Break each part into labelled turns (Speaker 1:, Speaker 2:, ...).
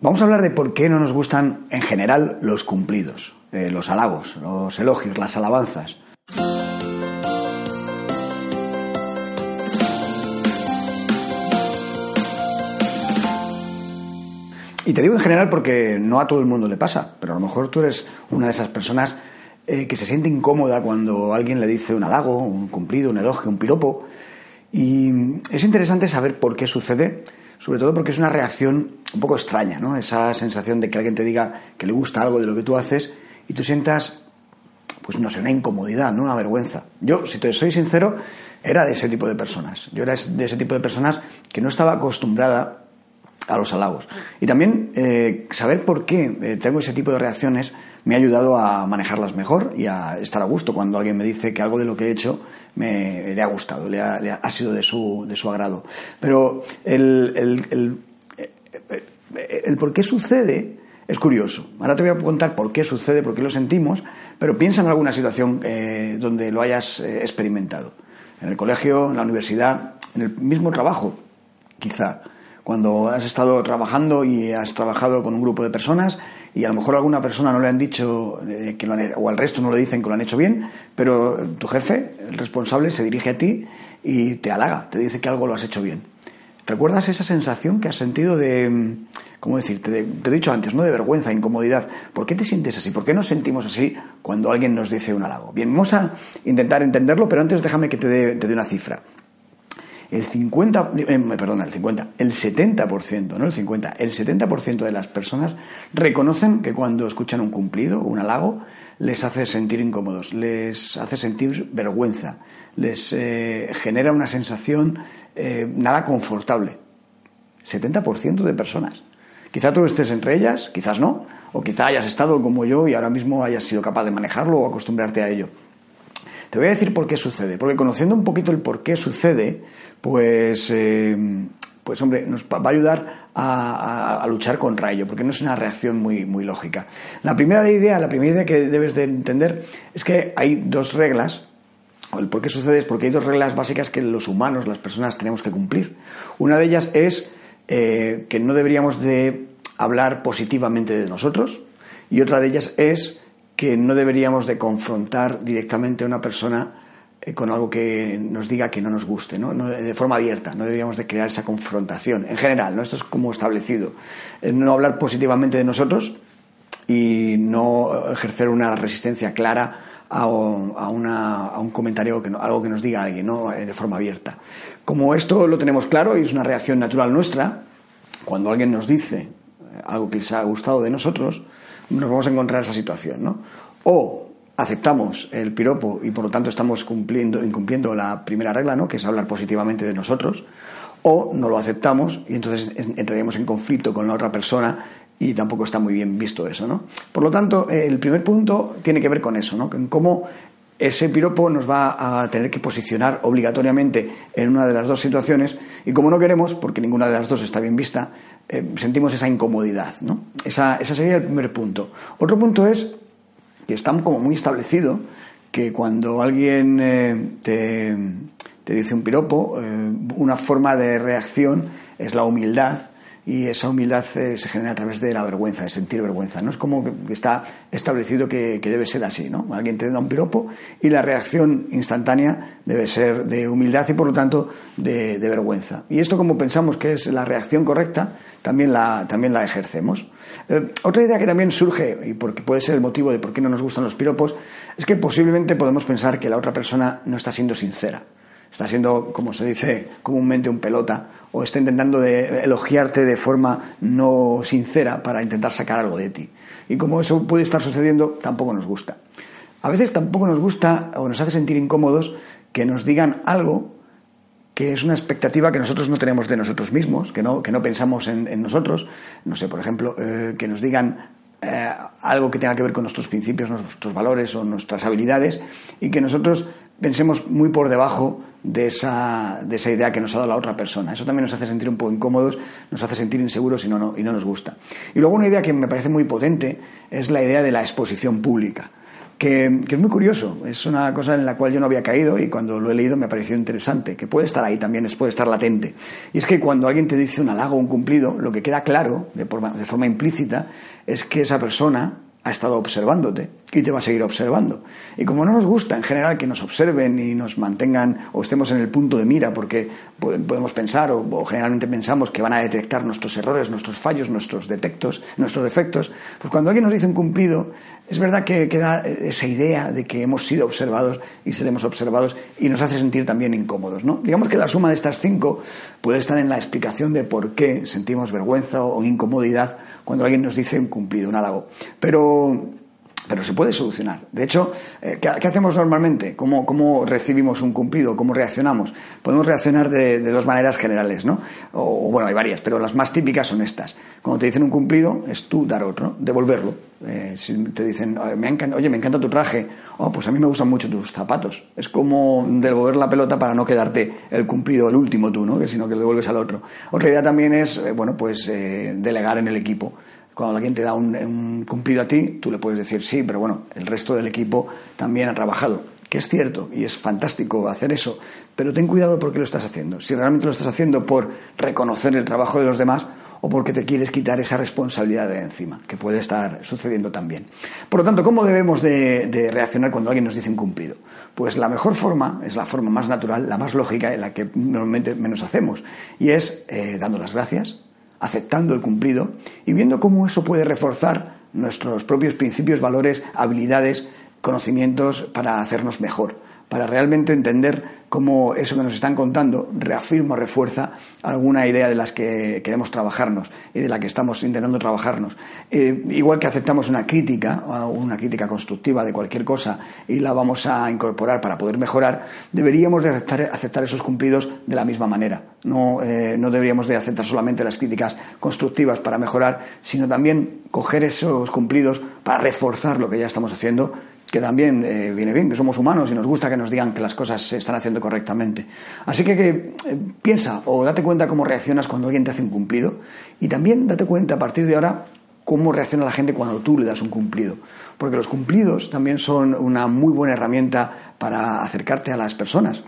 Speaker 1: Vamos a hablar de por qué no nos gustan en general los cumplidos, eh, los halagos, los elogios, las alabanzas. Y te digo en general porque no a todo el mundo le pasa, pero a lo mejor tú eres una de esas personas eh, que se siente incómoda cuando alguien le dice un halago, un cumplido, un elogio, un piropo. Y es interesante saber por qué sucede, sobre todo porque es una reacción un poco extraña, ¿no? Esa sensación de que alguien te diga que le gusta algo de lo que tú haces y tú sientas, pues no sé, una incomodidad, ¿no? Una vergüenza. Yo, si te soy sincero, era de ese tipo de personas. Yo era de ese tipo de personas que no estaba acostumbrada a los halagos. Y también eh, saber por qué eh, tengo ese tipo de reacciones me ha ayudado a manejarlas mejor y a estar a gusto cuando alguien me dice que algo de lo que he hecho me, le ha gustado, le ha, ha, sido de su, de su agrado. Pero el, el, el, por qué sucede es curioso. Ahora te voy a contar por qué sucede, por qué lo sentimos, pero piensa en alguna situación eh, donde lo hayas experimentado. En el colegio, en la universidad, en el mismo trabajo, quizá cuando has estado trabajando y has trabajado con un grupo de personas y a lo mejor a alguna persona no le han dicho eh, que lo han, o al resto no le dicen que lo han hecho bien, pero tu jefe, el responsable, se dirige a ti y te halaga, te dice que algo lo has hecho bien. ¿Recuerdas esa sensación que has sentido de, ¿cómo decirte? te he dicho antes, ¿no? De vergüenza, incomodidad. ¿Por qué te sientes así? ¿Por qué nos sentimos así cuando alguien nos dice un halago? Bien, vamos a intentar entenderlo, pero antes déjame que te dé una cifra el 50, eh, perdona, el 50, el 70%, no el 50, el 70% de las personas reconocen que cuando escuchan un cumplido un halago les hace sentir incómodos, les hace sentir vergüenza, les eh, genera una sensación eh, nada confortable. 70% de personas. Quizá tú estés entre ellas, quizás no, o quizá hayas estado como yo y ahora mismo hayas sido capaz de manejarlo o acostumbrarte a ello. Te voy a decir por qué sucede, porque conociendo un poquito el por qué sucede, pues, eh, pues hombre, nos va a ayudar a, luchar contra ello, porque no es una reacción muy, lógica. La primera idea, la primera idea que debes de entender es que hay dos reglas el por qué sucede es porque hay dos reglas básicas que los humanos, las personas, tenemos que cumplir. Una de ellas es eh, que no deberíamos de hablar positivamente de nosotros y otra de ellas es que no deberíamos de confrontar directamente a una persona eh, con algo que nos diga que no nos guste, ¿no? de forma abierta, no deberíamos de crear esa confrontación. En general, ¿no? esto es como establecido. No hablar positivamente de nosotros y no ejercer una resistencia clara a, un comentario, que, algo que nos diga alguien, ¿no? Eh, de forma abierta. Como esto lo tenemos claro y es una reacción natural nuestra, cuando alguien nos dice eh, algo que les ha gustado de nosotros, nos vamos a encontrar esa situación, ¿no? O aceptamos el piropo y por lo tanto estamos cumpliendo, incumpliendo la primera regla, ¿no? que es hablar positivamente de nosotros, o no lo aceptamos y entonces entraríamos en conflicto con la otra persona y tampoco está muy bien visto eso, ¿no? Por lo tanto, el primer punto tiene que ver con eso, ¿no? En cómo ese piropo nos va a tener que posicionar obligatoriamente en una de las dos situaciones y como no queremos, porque ninguna de las dos está bien vista, eh, sentimos esa incomodidad. ¿no? Esa, ese sería el primer punto. Otro punto es que está como muy establecido que cuando alguien eh, te, te, dice un piropo, eh, una forma de reacción es la humildad y esa humildad eh, se genera a través de la vergüenza, de sentir vergüenza. ¿no? Es como que está establecido que, debe ser así. ¿no? Alguien te da un piropo y la reacción instantánea debe ser de humildad y por lo tanto de, vergüenza. Y esto como pensamos que es la reacción correcta, también la, también la ejercemos. Eh, otra idea que también surge, y porque puede ser el motivo de por qué no nos gustan los piropos, es que posiblemente podemos pensar que la otra persona no está siendo sincera está siendo, como se dice comúnmente, un pelota, o está intentando elogiarte de forma no sincera para intentar sacar algo de ti. Y como eso puede estar sucediendo, tampoco nos gusta. A veces tampoco nos gusta o nos hace sentir incómodos que nos digan algo que es una expectativa que nosotros no tenemos de nosotros mismos, que no, que no pensamos en, nosotros. No sé, por ejemplo, eh, que nos digan eh, algo que tenga que ver con nuestros principios, nuestros valores o nuestras habilidades y que nosotros pensemos muy por debajo de esa, de esa idea que nos ha dado la otra persona. Eso también nos hace sentir un poco incómodos, nos hace sentir inseguros y no, y no nos gusta. Y luego una idea que me parece muy potente es la idea de la exposición pública. que, es muy curioso. Es una cosa en la cual yo no había caído y cuando lo he leído me ha parecido interesante, que puede estar ahí también, puede estar latente. Y es que cuando alguien te dice un halago un cumplido, lo que queda claro, de forma implícita, es que esa persona ha estado observándote y te va a seguir observando. Y como no nos gusta en general que nos observen y nos mantengan o estemos en el punto de mira porque podemos pensar o, generalmente pensamos que van a detectar nuestros errores, nuestros fallos, nuestros detectos, nuestros defectos, pues cuando alguien nos dice un cumplido, es verdad que queda esa idea de que hemos sido observados y seremos observados y nos hace sentir también incómodos. ¿no? Digamos que la suma de estas cinco puede estar en la explicación de por qué sentimos vergüenza o incomodidad cuando alguien nos dice un cumplido, un halago. Pero pero se puede solucionar. De hecho, eh, ¿qué, hacemos normalmente? ¿Cómo, recibimos un cumplido? ¿Cómo reaccionamos? Podemos reaccionar de, dos maneras generales, ¿no? O, bueno, hay varias, pero las más típicas son estas. Cuando te dicen un cumplido, es tú dar otro, devolverlo. Eh, si te dicen, me, encanta, oye, me encanta tu traje, oh, pues a mí me gustan mucho tus zapatos. Es como devolver la pelota para no quedarte el cumplido, el último tú, ¿no? Que sino que lo devuelves al otro. Otra idea también es, eh, bueno, pues delegar en el equipo cuando alguien te da un, cumplido a ti, tú le puedes decir sí, pero bueno, el resto del equipo también ha trabajado. Que es cierto y es fantástico hacer eso, pero ten cuidado por qué lo estás haciendo. Si realmente lo estás haciendo por reconocer el trabajo de los demás o porque te quieres quitar esa responsabilidad de encima, que puede estar sucediendo también. Por lo tanto, ¿cómo debemos de, reaccionar cuando alguien nos dice un cumplido? Pues la mejor forma, es la forma más natural, la más lógica, en la que normalmente menos hacemos, y es eh, dando las gracias, aceptando el cumplido y viendo cómo eso puede reforzar nuestros propios principios, valores, habilidades, conocimientos para hacernos mejor para realmente entender cómo eso que nos están contando reafirma, refuerza alguna idea de las que queremos trabajarnos y de la que estamos intentando trabajarnos. Eh, igual que aceptamos una crítica, una crítica constructiva de cualquier cosa y la vamos a incorporar para poder mejorar, deberíamos de aceptar, esos cumplidos de la misma manera. No, eh, no deberíamos de aceptar solamente las críticas constructivas para mejorar, sino también coger esos cumplidos para reforzar lo que ya estamos haciendo que también eh, viene bien, que somos humanos y nos gusta que nos digan que las cosas se están haciendo correctamente. Así que, eh, piensa o date cuenta cómo reaccionas cuando alguien te hace un cumplido y también date cuenta a partir de ahora cómo reacciona la gente cuando tú le das un cumplido. Porque los cumplidos también son una muy buena herramienta para acercarte a las personas.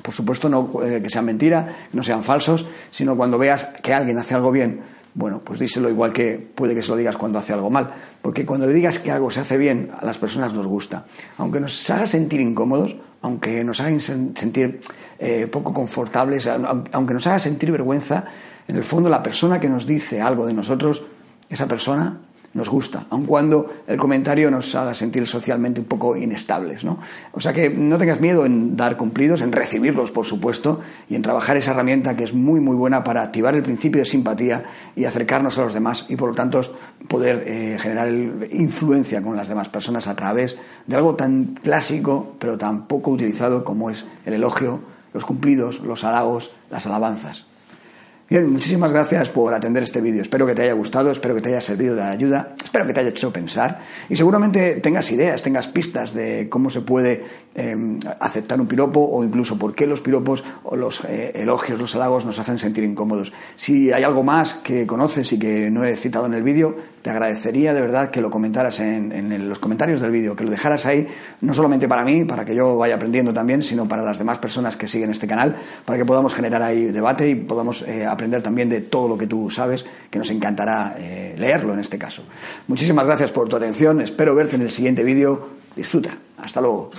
Speaker 1: Por supuesto, no eh, que sean mentira, que no sean falsos, sino cuando veas que alguien hace algo bien, bueno, pues díselo igual que puede que se lo digas cuando hace algo mal, porque cuando le digas que algo se hace bien, a las personas nos gusta. Aunque nos haga sentir incómodos, aunque nos haga sentir eh, poco confortables, aunque nos haga sentir vergüenza, en el fondo la persona que nos dice algo de nosotros, esa persona nos gusta, aun cuando el comentario nos haga sentir socialmente un poco inestables. ¿no? O sea que no tengas miedo en dar cumplidos, en recibirlos, por supuesto, y en trabajar esa herramienta que es muy, muy buena para activar el principio de simpatía y acercarnos a los demás y, por lo tanto, poder eh, generar influencia con las demás personas a través de algo tan clásico, pero tan poco utilizado como es el elogio, los cumplidos, los halagos, las alabanzas. Bien, muchísimas gracias por atender este vídeo. Espero que te haya gustado, espero que te haya servido de ayuda, espero que te haya hecho pensar y seguramente tengas ideas, tengas pistas de cómo se puede em, aceptar un piropo o incluso por qué los piropos o los eh, elogios, los halagos nos hacen sentir incómodos. Si hay algo más que conoces y que no he citado en el vídeo, te agradecería de verdad que lo comentaras en, los comentarios del vídeo, que lo dejaras ahí, no solamente para mí, para que yo vaya aprendiendo también, sino para las demás personas que siguen este canal, para que podamos generar ahí debate y podamos eh, aprender también de todo lo que tú sabes, que nos encantará eh, leerlo en este caso. Muchísimas gracias por tu atención, espero verte en el siguiente vídeo. Disfruta. Hasta luego.